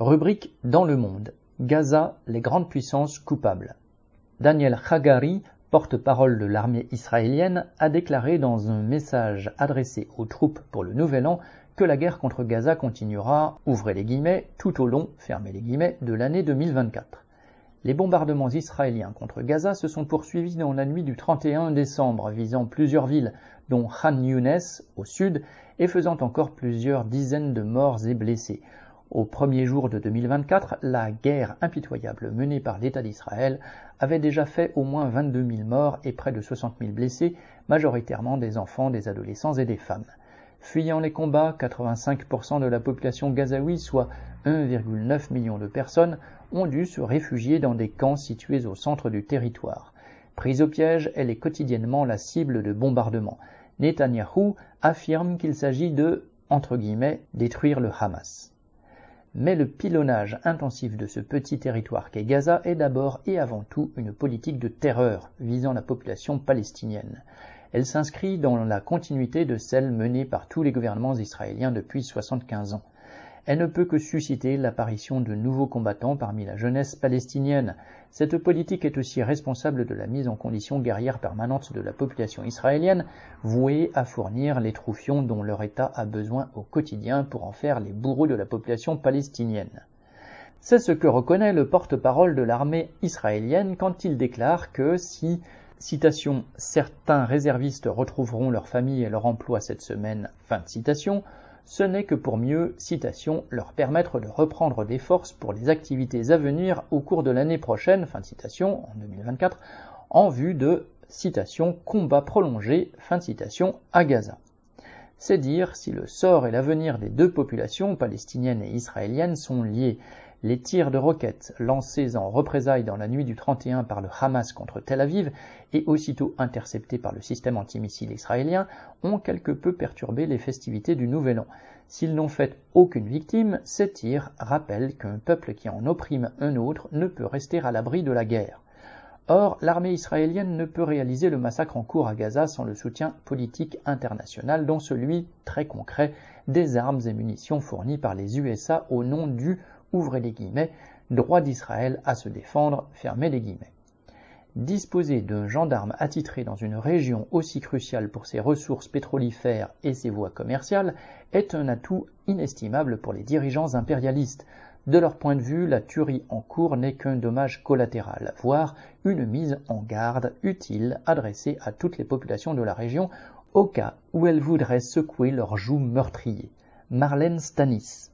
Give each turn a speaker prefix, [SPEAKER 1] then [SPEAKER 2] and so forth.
[SPEAKER 1] Rubrique Dans le monde. Gaza, les grandes puissances coupables. Daniel Hagari, porte-parole de l'armée israélienne, a déclaré dans un message adressé aux troupes pour le Nouvel An que la guerre contre Gaza continuera, ouvrez les guillemets, tout au long, les guillemets, de l'année 2024. Les bombardements israéliens contre Gaza se sont poursuivis dans la nuit du 31 décembre, visant plusieurs villes, dont Khan Younes au sud, et faisant encore plusieurs dizaines de morts et blessés. Au premier jour de 2024, la guerre impitoyable menée par l'État d'Israël avait déjà fait au moins 22 000 morts et près de 60 000 blessés, majoritairement des enfants, des adolescents et des femmes. Fuyant les combats, 85% de la population gazaoui, soit 1,9 million de personnes, ont dû se réfugier dans des camps situés au centre du territoire. Prise au piège, elle est quotidiennement la cible de bombardements. Netanyahou affirme qu'il s'agit de, entre guillemets, détruire le Hamas. Mais le pilonnage intensif de ce petit territoire qu'est Gaza est d'abord et avant tout une politique de terreur visant la population palestinienne. Elle s'inscrit dans la continuité de celle menée par tous les gouvernements israéliens depuis 75 ans elle ne peut que susciter l'apparition de nouveaux combattants parmi la jeunesse palestinienne. Cette politique est aussi responsable de la mise en condition guerrière permanente de la population israélienne, vouée à fournir les troufions dont leur État a besoin au quotidien pour en faire les bourreaux de la population palestinienne. C'est ce que reconnaît le porte-parole de l'armée israélienne quand il déclare que si Citation, certains réservistes retrouveront leur famille et leur emploi cette semaine. Fin de citation ce n'est que pour mieux, citation, leur permettre de reprendre des forces pour les activités à venir au cours de l'année prochaine, fin de citation, en 2024, en vue de, citation, combat prolongé, fin de citation, à Gaza. C'est dire si le sort et l'avenir des deux populations, palestiniennes et israéliennes, sont liés. Les tirs de roquettes lancés en représailles dans la nuit du 31 par le Hamas contre Tel Aviv et aussitôt interceptés par le système antimissile israélien ont quelque peu perturbé les festivités du Nouvel An. S'ils n'ont fait aucune victime, ces tirs rappellent qu'un peuple qui en opprime un autre ne peut rester à l'abri de la guerre. Or, l'armée israélienne ne peut réaliser le massacre en cours à Gaza sans le soutien politique international, dont celui, très concret, des armes et munitions fournies par les USA au nom du ouvrez les guillemets, droit d'Israël à se défendre, fermez les guillemets. Disposer d'un gendarme attitré dans une région aussi cruciale pour ses ressources pétrolifères et ses voies commerciales est un atout inestimable pour les dirigeants impérialistes. De leur point de vue, la tuerie en cours n'est qu'un dommage collatéral, voire une mise en garde utile adressée à toutes les populations de la région au cas où elles voudraient secouer leurs joues meurtriers. Marlène Stanis